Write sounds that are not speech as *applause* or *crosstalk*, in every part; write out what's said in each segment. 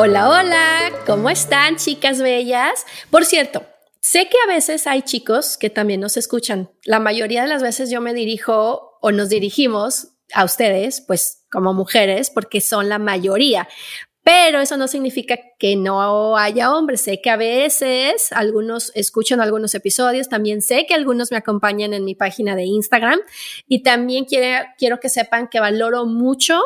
Hola, hola, ¿cómo están chicas bellas? Por cierto, sé que a veces hay chicos que también nos escuchan. La mayoría de las veces yo me dirijo o nos dirigimos a ustedes, pues como mujeres, porque son la mayoría. Pero eso no significa que no haya hombres. Sé que a veces algunos escuchan algunos episodios. También sé que algunos me acompañan en mi página de Instagram. Y también quiero, quiero que sepan que valoro mucho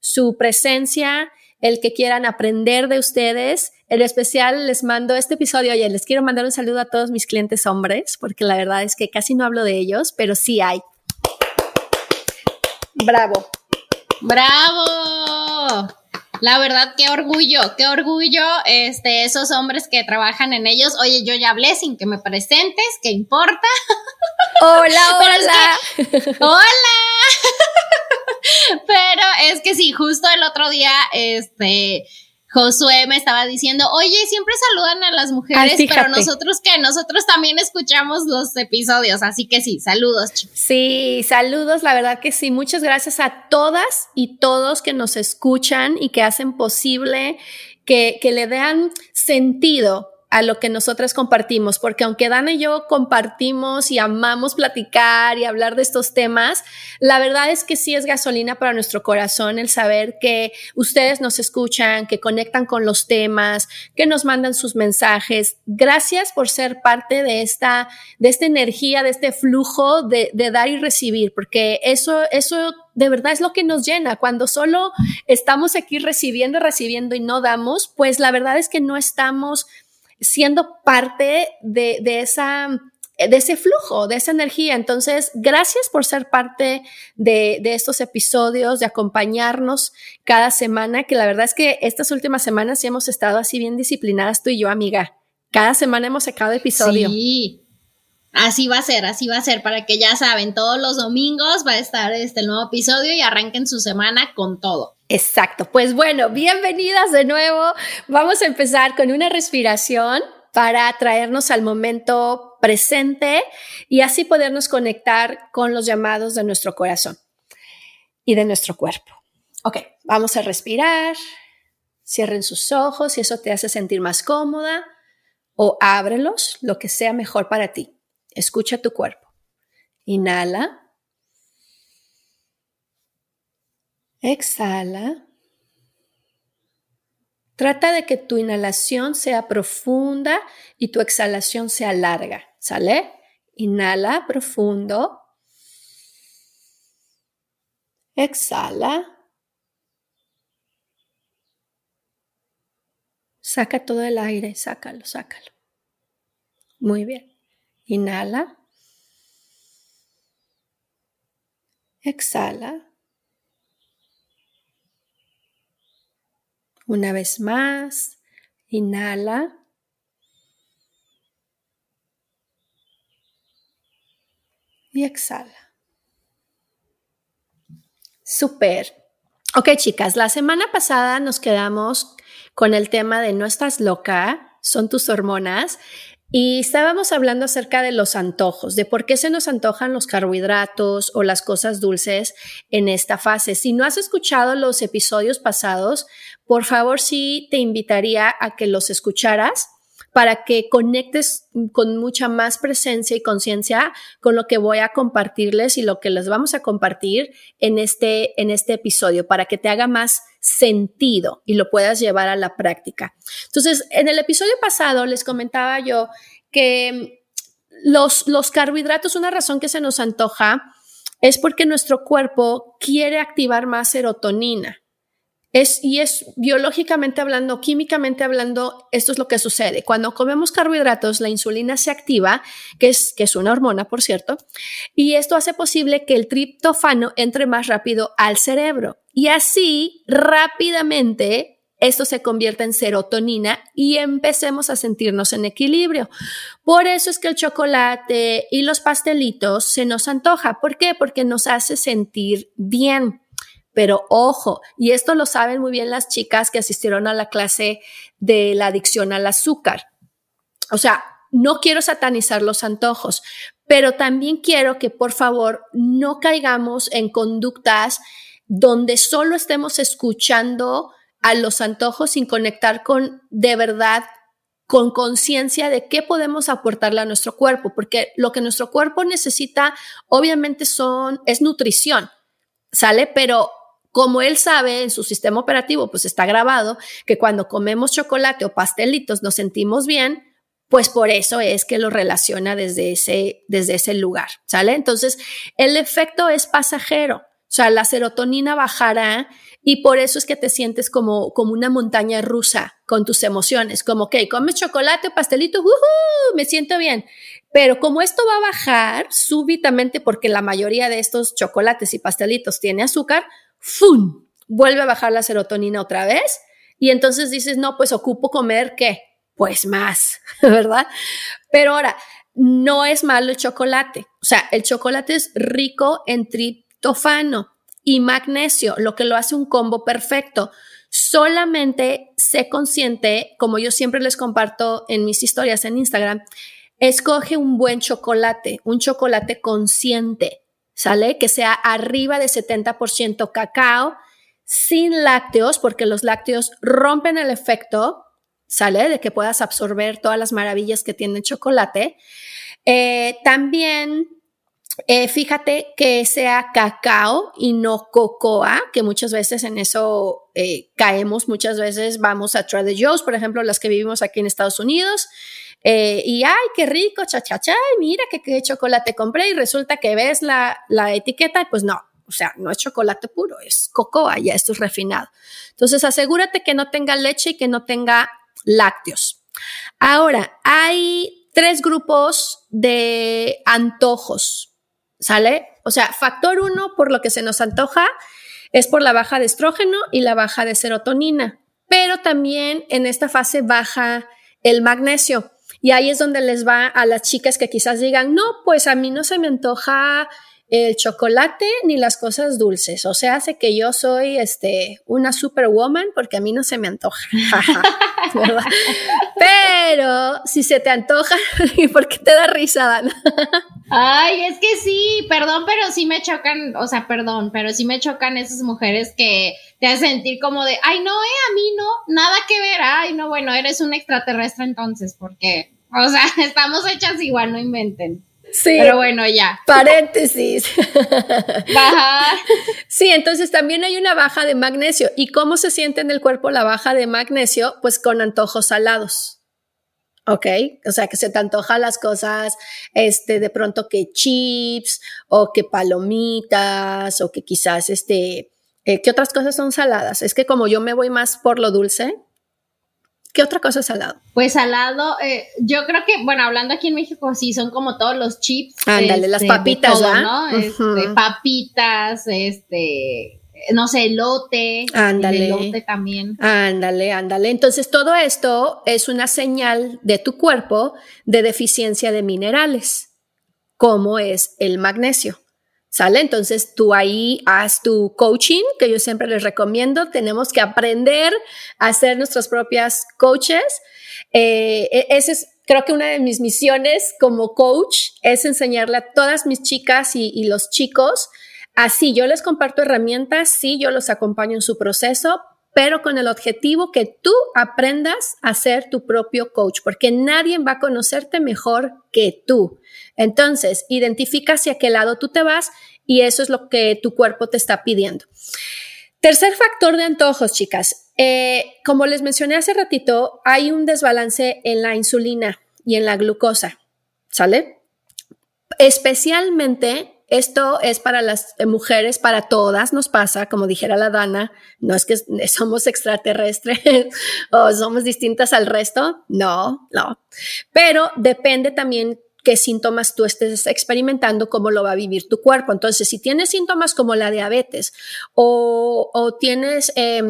su presencia el que quieran aprender de ustedes. En especial les mando este episodio, oye, les quiero mandar un saludo a todos mis clientes hombres, porque la verdad es que casi no hablo de ellos, pero sí hay. Bravo. Bravo. La verdad, qué orgullo, qué orgullo, este, esos hombres que trabajan en ellos. Oye, yo ya hablé sin que me presentes, ¿qué importa? Hola, *laughs* hola. hola. *laughs* Pero es que sí, justo el otro día, este, Josué me estaba diciendo, oye, siempre saludan a las mujeres, pero nosotros que nosotros también escuchamos los episodios, así que sí, saludos. Chicos. Sí, saludos, la verdad que sí, muchas gracias a todas y todos que nos escuchan y que hacen posible que, que le den sentido a lo que nosotras compartimos, porque aunque Dana y yo compartimos y amamos platicar y hablar de estos temas, la verdad es que sí es gasolina para nuestro corazón el saber que ustedes nos escuchan, que conectan con los temas, que nos mandan sus mensajes. Gracias por ser parte de esta, de esta energía, de este flujo de, de dar y recibir, porque eso, eso de verdad es lo que nos llena. Cuando solo estamos aquí recibiendo, recibiendo y no damos, pues la verdad es que no estamos siendo parte de, de esa de ese flujo, de esa energía. Entonces, gracias por ser parte de, de, estos episodios, de acompañarnos cada semana, que la verdad es que estas últimas semanas sí hemos estado así bien disciplinadas tú y yo, amiga. Cada semana hemos sacado episodio. Sí. Así va a ser, así va a ser, para que ya saben, todos los domingos va a estar este nuevo episodio y arranquen su semana con todo. Exacto. Pues bueno, bienvenidas de nuevo. Vamos a empezar con una respiración para traernos al momento presente y así podernos conectar con los llamados de nuestro corazón y de nuestro cuerpo. Ok, vamos a respirar. Cierren sus ojos si eso te hace sentir más cómoda o ábrelos, lo que sea mejor para ti. Escucha tu cuerpo. Inhala. Exhala. Trata de que tu inhalación sea profunda y tu exhalación sea larga. ¿Sale? Inhala profundo. Exhala. Saca todo el aire, sácalo, sácalo. Muy bien. Inhala. Exhala. Una vez más, inhala. Y exhala. Super. Ok, chicas, la semana pasada nos quedamos con el tema de no estás loca, son tus hormonas. Y estábamos hablando acerca de los antojos, de por qué se nos antojan los carbohidratos o las cosas dulces en esta fase. Si no has escuchado los episodios pasados, por favor sí te invitaría a que los escucharas para que conectes con mucha más presencia y conciencia con lo que voy a compartirles y lo que les vamos a compartir en este, en este episodio, para que te haga más sentido y lo puedas llevar a la práctica. Entonces, en el episodio pasado les comentaba yo que los, los carbohidratos, una razón que se nos antoja es porque nuestro cuerpo quiere activar más serotonina. Es, y es biológicamente hablando, químicamente hablando, esto es lo que sucede. Cuando comemos carbohidratos, la insulina se activa, que es, que es una hormona, por cierto, y esto hace posible que el triptofano entre más rápido al cerebro. Y así, rápidamente, esto se convierte en serotonina y empecemos a sentirnos en equilibrio. Por eso es que el chocolate y los pastelitos se nos antoja. ¿Por qué? Porque nos hace sentir bien. Pero ojo, y esto lo saben muy bien las chicas que asistieron a la clase de la adicción al azúcar. O sea, no quiero satanizar los antojos, pero también quiero que por favor no caigamos en conductas donde solo estemos escuchando a los antojos sin conectar con de verdad con conciencia de qué podemos aportarle a nuestro cuerpo, porque lo que nuestro cuerpo necesita obviamente son es nutrición, ¿sale? Pero como él sabe en su sistema operativo, pues está grabado que cuando comemos chocolate o pastelitos nos sentimos bien, pues por eso es que lo relaciona desde ese, desde ese lugar, ¿sale? Entonces, el efecto es pasajero, o sea, la serotonina bajará y por eso es que te sientes como, como una montaña rusa con tus emociones, como, ok, comes chocolate o pastelito, me siento bien. Pero como esto va a bajar súbitamente porque la mayoría de estos chocolates y pastelitos tiene azúcar, ¡fum! Vuelve a bajar la serotonina otra vez y entonces dices, no, pues ocupo comer qué? Pues más, *laughs* ¿verdad? Pero ahora, no es malo el chocolate. O sea, el chocolate es rico en triptofano y magnesio, lo que lo hace un combo perfecto. Solamente sé consciente, como yo siempre les comparto en mis historias en Instagram, escoge un buen chocolate, un chocolate consciente. ¿Sale? Que sea arriba de 70% cacao, sin lácteos, porque los lácteos rompen el efecto, ¿sale? De que puedas absorber todas las maravillas que tiene el chocolate. Eh, también eh, fíjate que sea cacao y no cocoa, que muchas veces en eso eh, caemos, muchas veces vamos a Trader Joe's, por ejemplo, las que vivimos aquí en Estados Unidos, eh, y ay, qué rico, cha, cha, cha, mira qué, qué chocolate compré y resulta que ves la, la etiqueta y pues no, o sea, no es chocolate puro, es cocoa, ya esto es refinado. Entonces, asegúrate que no tenga leche y que no tenga lácteos. Ahora, hay tres grupos de antojos, ¿sale? O sea, factor uno, por lo que se nos antoja, es por la baja de estrógeno y la baja de serotonina, pero también en esta fase baja el magnesio. Y ahí es donde les va a las chicas que quizás digan, no, pues a mí no se me antoja el chocolate ni las cosas dulces. O sea, hace que yo soy este, una superwoman porque a mí no se me antoja. *laughs* Pero si se te antoja, *laughs* ¿y por qué te da risa? Ay, es que sí, perdón, pero sí me chocan, o sea, perdón, pero sí me chocan esas mujeres que te hacen sentir como de, ay, no, eh, a mí no, nada que ver, ay, no, bueno, eres un extraterrestre entonces, porque, o sea, *laughs* estamos hechas igual, no inventen. Sí. Pero bueno, ya. Paréntesis. *laughs* Baja. Sí, entonces también hay una baja de magnesio. ¿Y cómo se siente en el cuerpo la baja de magnesio? Pues con antojos salados. ¿ok? O sea, que se te antoja las cosas, este, de pronto que chips o que palomitas o que quizás, este, eh, ¿qué otras cosas son saladas? Es que como yo me voy más por lo dulce, ¿qué otra cosa es salado? Pues salado, eh, yo creo que, bueno, hablando aquí en México, sí, son como todos los chips. Ándale, las este, papitas, ¿no? Este, papitas, este, no sé, elote. Ándale. Elote también. Ándale, ándale. Entonces, todo esto es una señal de tu cuerpo de deficiencia de minerales, como es el magnesio. ¿Sale? Entonces tú ahí haz tu coaching, que yo siempre les recomiendo. Tenemos que aprender a ser nuestras propias coaches. Eh, e, ese es, creo que una de mis misiones como coach es enseñarle a todas mis chicas y, y los chicos Así, yo les comparto herramientas, sí, yo los acompaño en su proceso, pero con el objetivo que tú aprendas a ser tu propio coach, porque nadie va a conocerte mejor que tú. Entonces, identifica hacia qué lado tú te vas y eso es lo que tu cuerpo te está pidiendo. Tercer factor de antojos, chicas. Eh, como les mencioné hace ratito, hay un desbalance en la insulina y en la glucosa, ¿sale? Especialmente esto es para las mujeres, para todas nos pasa, como dijera la Dana, no es que *laughs* somos extraterrestres *laughs* o somos distintas al resto, no, no, pero depende también qué síntomas tú estés experimentando, cómo lo va a vivir tu cuerpo. Entonces, si tienes síntomas como la diabetes o, tienes eh,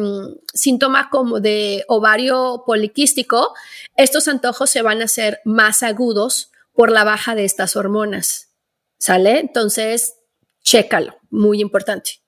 síntoma como de ovario poliquístico, estos antojos se van a hacer más agudos por la baja de estas hormonas. ¿Sale? Entonces, chécalo, muy importante.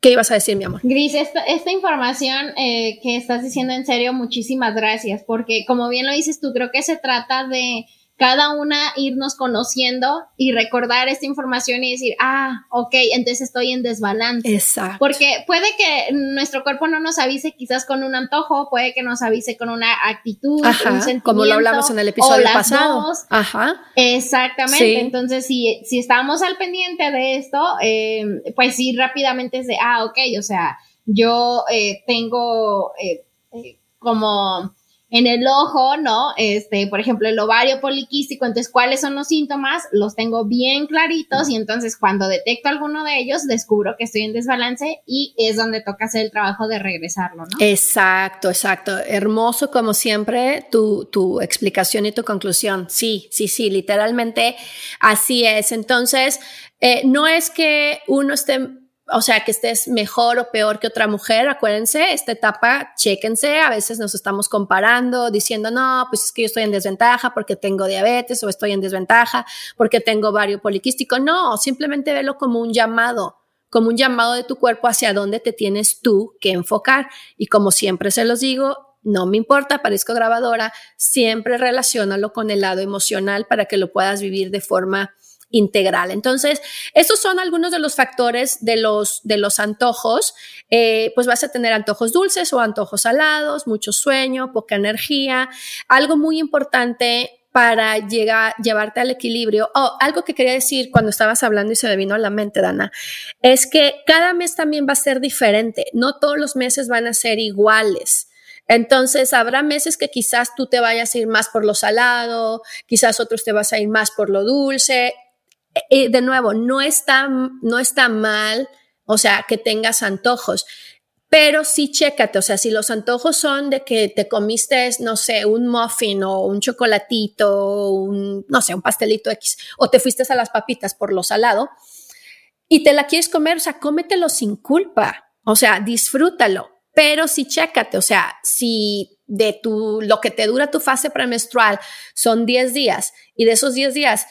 ¿Qué ibas a decir, mi amor? Gris, esta, información eh, que estás diciendo en serio, muchísimas gracias, porque como bien lo dices tú, creo que se trata de cada una irnos conociendo y recordar esta información y decir, ah, ok, entonces estoy en desbalance. Exacto. Porque puede que nuestro cuerpo no nos avise quizás con un antojo, puede que nos avise con una actitud, un sentimiento, como lo hablamos en el episodio pasado. Ajá. Exactamente. Entonces, si, si estamos al pendiente de esto, eh, pues sí, rápidamente es de, ah, ok, o sea, yo eh, tengo eh, como en el ojo, ¿no? Este, por ejemplo, el ovario poliquístico, entonces, ¿cuáles son los síntomas? Los tengo bien claritos y entonces cuando detecto alguno de ellos, descubro que estoy en desbalance y es donde toca hacer el trabajo de regresarlo, ¿no? Exacto, exacto. Hermoso como siempre tu, tu explicación y tu conclusión. Sí, sí, sí, literalmente así es. Entonces, eh, no es que uno esté o sea, que estés mejor o peor que otra mujer, acuérdense, esta etapa, chéquense, a veces nos estamos comparando, diciendo, no, pues es que yo estoy en desventaja porque tengo diabetes o estoy en desventaja porque tengo ovario poliquístico. No, simplemente velo como un llamado, como un llamado de tu cuerpo hacia dónde te tienes tú que enfocar. Y como siempre se los digo, no me importa, parezco grabadora, siempre relacionalo con el lado emocional para que lo puedas vivir de forma integral. Entonces, esos son algunos de los factores de los, de los antojos. Eh, pues vas a tener antojos dulces o antojos salados, mucho sueño, poca energía. Algo muy importante para llegar, llevarte al equilibrio. Oh, algo que quería decir cuando estabas hablando y se me vino a la mente, Dana, es que cada mes también va a ser diferente. No todos los meses van a ser iguales. Entonces, habrá meses que quizás tú te vayas a ir más por lo salado, quizás otros te vas a ir más por lo dulce de nuevo, no está, no está mal, o sea, que tengas antojos, pero sí chécate, o sea, si los antojos son de que te comiste, no sé, un muffin o un chocolatito, no sé, un pastelito X, o te fuiste a las papitas por lo salado y te la quieres comer, o sea, cómetelo sin culpa, o sea, disfrútalo, pero sí chécate, o sea, si de tu, lo que te dura tu fase premenstrual son 10 días y de esos 10 días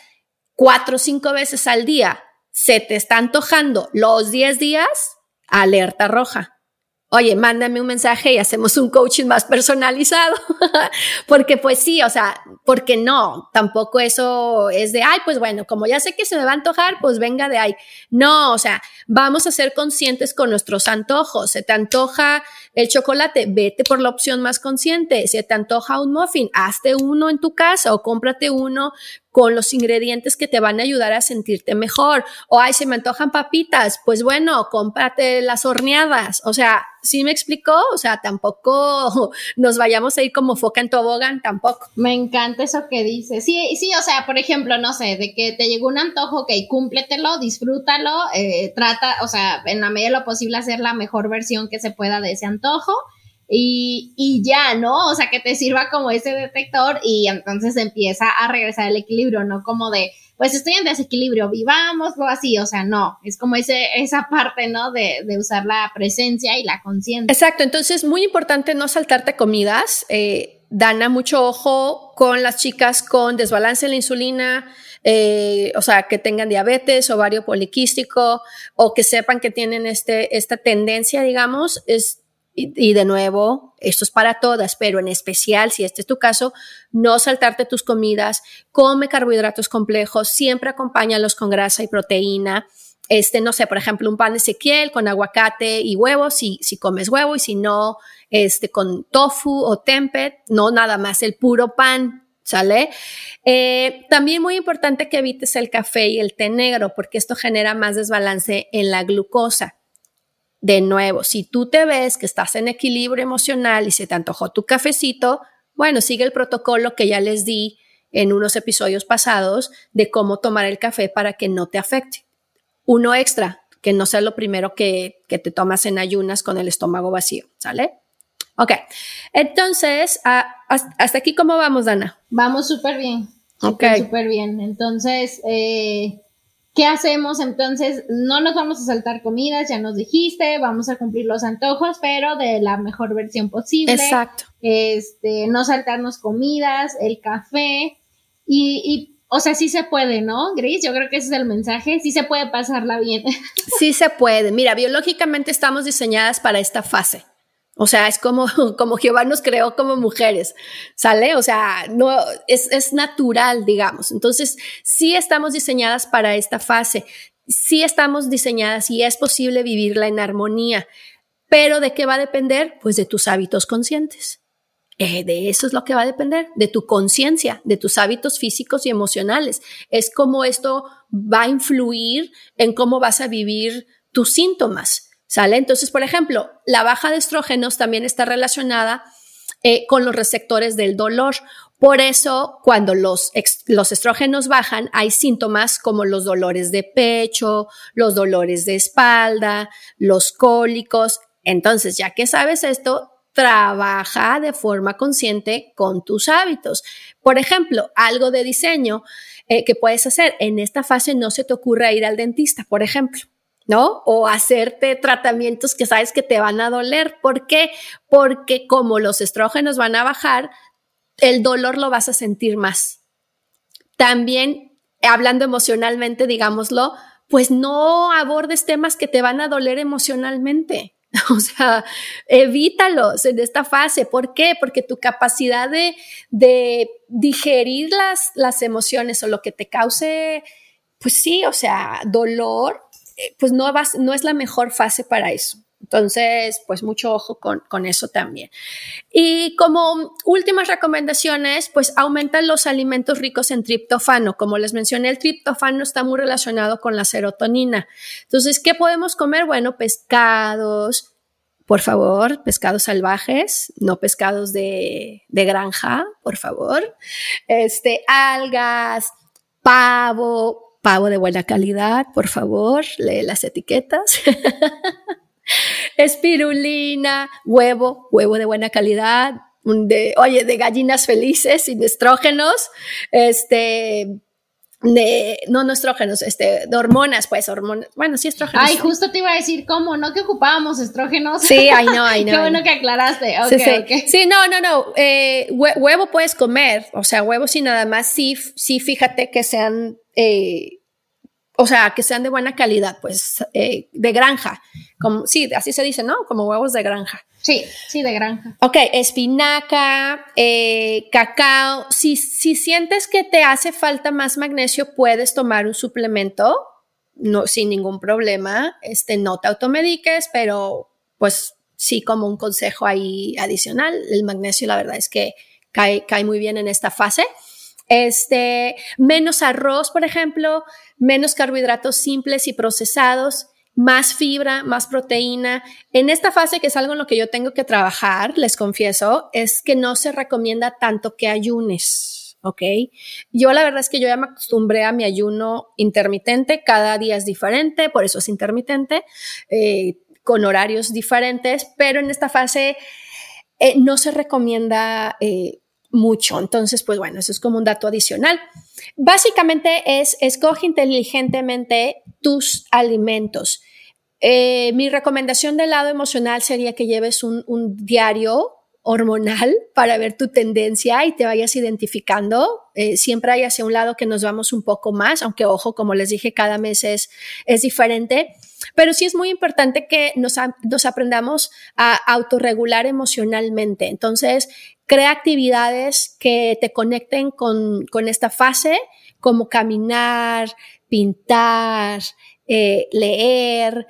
cuatro o cinco veces al día se te está antojando los 10 días, alerta roja oye, mándame un mensaje y hacemos un coaching más personalizado. *laughs* porque pues sí, o sea, porque no, tampoco eso es de, ay, pues bueno, como ya sé que se me va a antojar, pues venga de ahí. No, o sea, vamos a ser conscientes con nuestros antojos. Se te antoja el chocolate, vete por la opción más consciente. Se te antoja un muffin, hazte uno en tu casa o cómprate uno con los ingredientes que te van a ayudar a sentirte mejor. O, ay, se me antojan papitas, pues bueno, cómprate las horneadas. O sea, ¿sí me explicó? O sea, tampoco *laughs* nos vayamos a ir como foca en tobogán, tampoco. Me encanta eso que dices. Sí, sí, o sea, por ejemplo, no sé, de que te llegó un antojo, ok, cúmpletelo, disfrútalo, eh, trata, o sea, en la medida de lo posible hacer la mejor versión que se pueda de ese antojo y, y ya, ¿no? O sea, que te sirva como ese detector y entonces empieza a regresar el equilibrio, no como de, pues estoy en desequilibrio, vivámoslo así, o sea, no, es como ese, esa parte, ¿no? De, de usar la presencia y la conciencia. Exacto, entonces muy importante no saltarte comidas. Eh, Dana, mucho ojo con las chicas con desbalance en la insulina, eh, o sea, que tengan diabetes, ovario poliquístico o que sepan que tienen este, esta tendencia, digamos, es y, de nuevo, esto es para todas, pero en especial si este es tu caso, no saltarte tus comidas, come carbohidratos complejos, siempre acompáñalos con grasa y proteína. Este, no sé, por ejemplo, un pan Ezequiel con aguacate y huevos, si, si comes huevo, y si no, este, con tofu o tempeh, no nada más el puro pan, ¿sale? Eh, también muy importante que evites el café y el té negro, porque esto genera más desbalance en la glucosa. De nuevo, si tú te ves que estás en equilibrio emocional y se te antojó tu cafecito, bueno, sigue el protocolo que ya les di en unos episodios pasados de cómo tomar el café para que no te afecte. Uno extra, que no sea lo primero que, te tomas en ayunas con el estómago vacío, ¿sale? Ok, entonces, hasta aquí, ¿cómo vamos, Dana? Vamos súper bien. Ok. Súper bien. Entonces, eh, ¿Qué hacemos entonces? No nos vamos a saltar comidas, ya nos dijiste, vamos a cumplir los antojos, pero de la mejor versión posible. Exacto. Este, no saltarnos comidas, el café y, y o sea, sí se puede, ¿no, Gris? Yo creo que ese es el mensaje. Sí se puede pasarla bien. *laughs* Sí se puede. Mira, biológicamente estamos diseñadas para esta fase. O sea, es como, *laughs* como Jehová nos creó como mujeres, ¿sale? O sea, no, es, es natural, digamos. Entonces, sí estamos diseñadas para esta fase, sí estamos diseñadas y es posible vivirla en armonía. Pero ¿de qué va a depender? Pues de tus hábitos conscientes. Eh, de eso es lo que va a depender, de tu conciencia, de tus hábitos físicos y emocionales. Es como esto va a influir en cómo vas a vivir tus síntomas. ¿Sale? Entonces, por ejemplo, la baja de estrógenos también está relacionada eh, con los receptores del dolor. Por eso, cuando los, los estrógenos bajan, hay síntomas como los dolores de pecho, los dolores de espalda, los cólicos. Entonces, ya que sabes esto, trabaja de forma consciente con tus hábitos. Por ejemplo, algo de diseño eh, que puedes hacer. En esta fase no se te ocurra ir al dentista, por ejemplo. O hacerte tratamientos que sabes que te van a doler. ¿Por qué? Porque como los estrógenos van a bajar, el dolor lo vas a sentir más. También, hablando emocionalmente, digámoslo, pues no abordes temas que te van a doler emocionalmente. *laughs* O sea, evítalos en esta fase. ¿Por qué? Porque tu capacidad de, de digerir las, las emociones o lo que te cause, pues sí, o sea, dolor, pues no, vas, no es la mejor fase para eso. Entonces, pues mucho ojo con, con, eso también. Y como últimas recomendaciones, pues aumentan los alimentos ricos en triptofano. Como les mencioné, el triptofano está muy relacionado con la serotonina. Entonces, ¿qué podemos comer? Bueno, pescados, por favor, pescados salvajes, no pescados de, de granja, por favor. Este, algas, pavo, pavo de buena calidad, por favor, lee las etiquetas. *laughs* Espirulina, huevo, huevo de buena calidad, de, oye, de gallinas felices, sin estrógenos, este, de, no, no estrógenos, este, de hormonas, pues, hormonas, bueno, sí estrógenos. Ay, justo te iba a decir, ¿cómo? ¿No que ocupábamos estrógenos? Sí, ay, no, ay, *laughs* no. Qué bueno que aclaraste, sí, sí. sí, no, no, no, eh, huevo puedes comer, o sea, huevo sí nada más, sí, sí, fíjate que sean, eh, o sea, que sean de buena calidad, pues eh, de granja, como sí, así se dice, ¿no? Como huevos de granja. Sí, sí, de granja. Ok, espinaca, eh, cacao. Si, si sientes que te hace falta más magnesio, puedes tomar un suplemento, no, sin ningún problema. Este, no te automediques, pero pues sí, como un consejo ahí adicional. El magnesio, la verdad es que cae, cae muy bien en esta fase. Este, menos arroz, por ejemplo, menos carbohidratos simples y procesados, más fibra, más proteína. En esta fase, que es algo en lo que yo tengo que trabajar, les confieso, es que no se recomienda tanto que ayunes. ¿ok? Yo la verdad es que yo ya me acostumbré a mi ayuno intermitente, cada día es diferente, por eso es intermitente, eh, con horarios diferentes, pero en esta fase eh, no se recomienda eh, mucho. Entonces, pues bueno, eso es como un dato adicional. Básicamente es, escoge inteligentemente tus alimentos. Eh, mi recomendación del lado emocional sería que lleves un, un diario hormonal *laughs* para ver tu tendencia y te vayas identificando. Eh, siempre hay hacia un lado que nos vamos un poco más, aunque ojo, como les dije, cada mes es, es diferente. Pero sí es muy importante que nos, nos aprendamos a autorregular emocionalmente. Entonces, crea actividades que te conecten con, con esta fase, como caminar, pintar, eh, leer.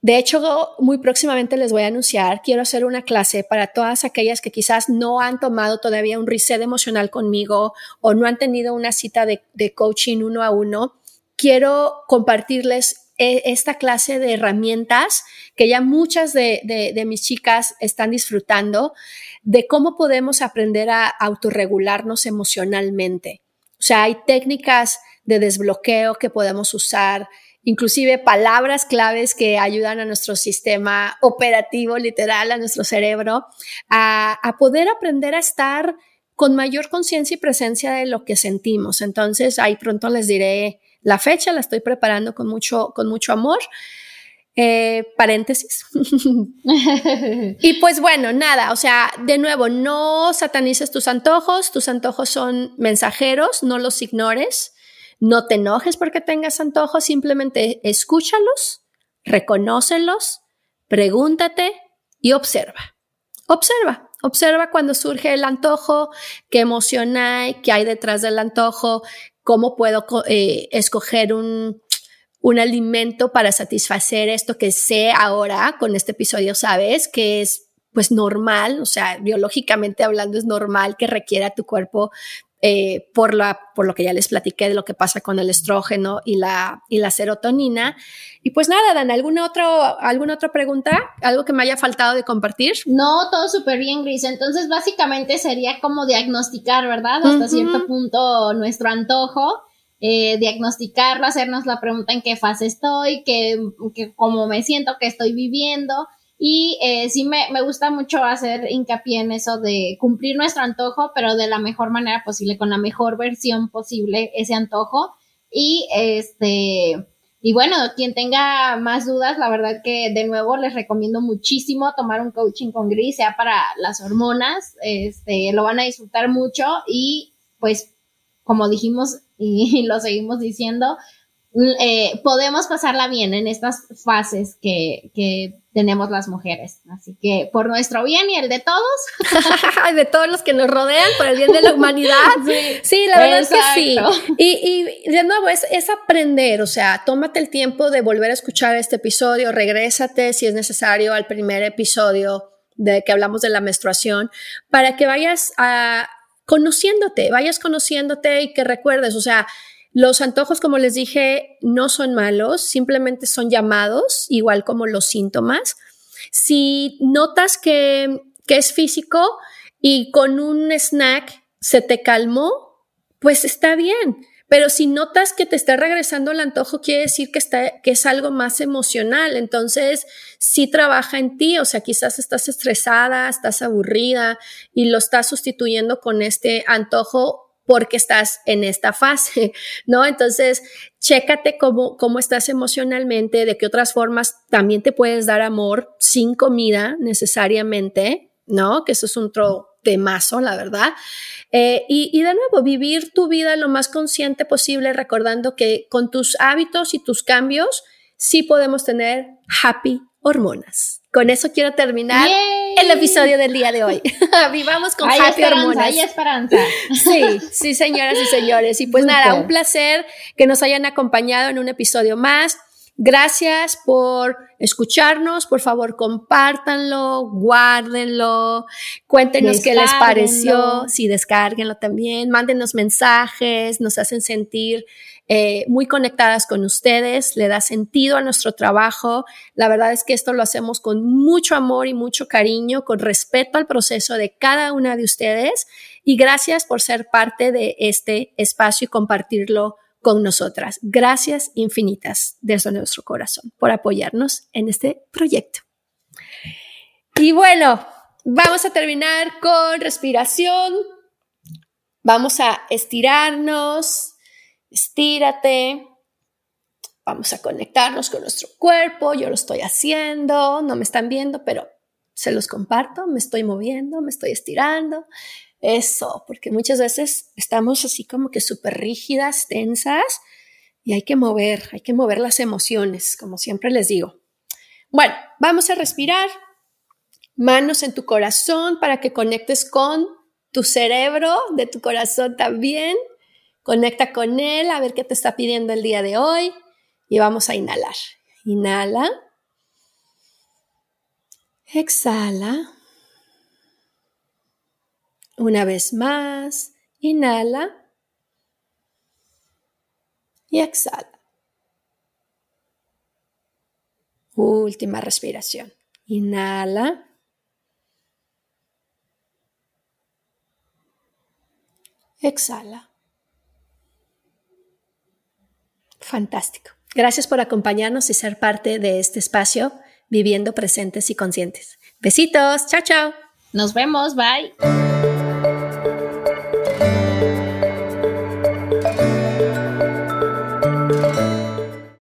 De hecho, muy próximamente les voy a anunciar, quiero hacer una clase para todas aquellas que quizás no han tomado todavía un reset emocional conmigo o no han tenido una cita de, de coaching uno a uno. Quiero compartirles esta clase de herramientas que ya muchas de, mis chicas están disfrutando, de cómo podemos aprender a autorregularnos emocionalmente. O sea, hay técnicas de desbloqueo que podemos usar, inclusive palabras claves que ayudan a nuestro sistema operativo, literal, a nuestro cerebro, a poder aprender a estar con mayor conciencia y presencia de lo que sentimos. Entonces, ahí pronto les diré la fecha, la estoy preparando con mucho, con mucho amor. Eh, paréntesis. *laughs* y pues bueno, nada, o sea, de nuevo, no satanices tus antojos, tus antojos son mensajeros, no los ignores. No te enojes porque tengas antojos, simplemente escúchalos, reconócelos, pregúntate y observa. observa, observa cuando surge el antojo, qué emoción hay, qué hay detrás del antojo, cómo puedo eh, escoger un, un alimento para satisfacer esto que sé ahora con este episodio, sabes, que es pues normal, o sea, biológicamente hablando es normal que requiera tu cuerpo eh, por, la, por lo que ya les platiqué de lo que pasa con el estrógeno y la, y la serotonina. Y pues nada, Dan, ¿alguna, otro, ¿alguna otra pregunta? ¿Algo que me haya faltado de compartir? No, todo súper bien, Gris. Entonces, básicamente sería como diagnosticar, ¿verdad? Hasta cierto punto nuestro antojo. Eh, diagnosticarlo, hacernos la pregunta en qué fase estoy, qué, cómo me siento, qué estoy viviendo y eh, sí me, me, gusta mucho hacer hincapié en eso de cumplir nuestro antojo, pero de la mejor manera posible, con la mejor versión posible ese antojo. Y este, y bueno, quien tenga más dudas, la verdad que de nuevo les recomiendo muchísimo tomar un coaching con Gris, sea para las hormonas, este, lo van a disfrutar mucho y pues como dijimos y *laughs* lo seguimos diciendo, eh, podemos pasarla bien en estas fases que, que tenemos las mujeres. Así que por nuestro bien y el de todos. *laughs* de todos los que nos rodean, por el bien de la humanidad. *laughs* sí, la verdad es que sí. Y, y de nuevo, es, es, aprender, o sea, tómate el tiempo de volver a escuchar este episodio, regrésate si es necesario al primer episodio de que hablamos de la menstruación, para que vayas a, conociéndote, vayas conociéndote y que recuerdes, o sea, los antojos, como les dije, no son malos, simplemente son llamados, igual como los síntomas. Si notas que, es físico y con un snack se te calmó, pues está bien. Pero si notas que te está regresando el antojo, quiere decir que, está, que es algo más emocional. Entonces, sí trabaja en ti. O sea, quizás estás estresada, estás aburrida y lo estás sustituyendo con este antojo porque estás en esta fase, *laughs* ¿no? Entonces, chécate cómo, cómo estás emocionalmente, de qué otras formas también te puedes dar amor sin comida necesariamente, ¿no? Que eso es un otro temazo, la verdad. Eh, y de nuevo, vivir tu vida lo más consciente posible, recordando que con tus hábitos y tus cambios, sí podemos tener happy hormonas. Con eso quiero terminar el episodio del día de hoy. *laughs* Vivamos con happy hormonas. Hay esperanza. Sí, sí, señoras y señores. Y pues nada, un placer que nos hayan acompañado en un episodio más. Gracias por escucharnos. Por favor, compártanlo, guárdenlo, cuéntenos qué les pareció. Sí, descárguenlo también. Mándenos mensajes, nos hacen sentir eh, muy conectadas con ustedes, le da sentido a nuestro trabajo. La verdad es que esto lo hacemos con mucho amor y mucho cariño, con respeto al proceso de cada una de ustedes y gracias por ser parte de este espacio y compartirlo con nosotras. Gracias infinitas desde nuestro corazón por apoyarnos en este proyecto. Y bueno, vamos a terminar con respiración. Vamos a estirarnos, estírate, vamos a conectarnos con nuestro cuerpo, yo lo estoy haciendo, no me están viendo, pero se los comparto, me estoy moviendo, me estoy estirando. Eso, porque muchas veces estamos así como que súper rígidas, tensas, y hay que mover, hay que mover las emociones, como siempre les digo. Bueno, vamos a respirar, manos en tu corazón para que conectes con tu cerebro, de tu corazón también. Conecta con él a ver qué te está pidiendo el día de hoy y vamos a inhalar. Inhala. Exhala. Una vez más. Inhala. Y exhala. Última respiración. Inhala. Exhala. Fantástico. Gracias por acompañarnos y ser parte de este espacio viviendo presentes y conscientes. Besitos. Chao, chao. Nos vemos. Bye.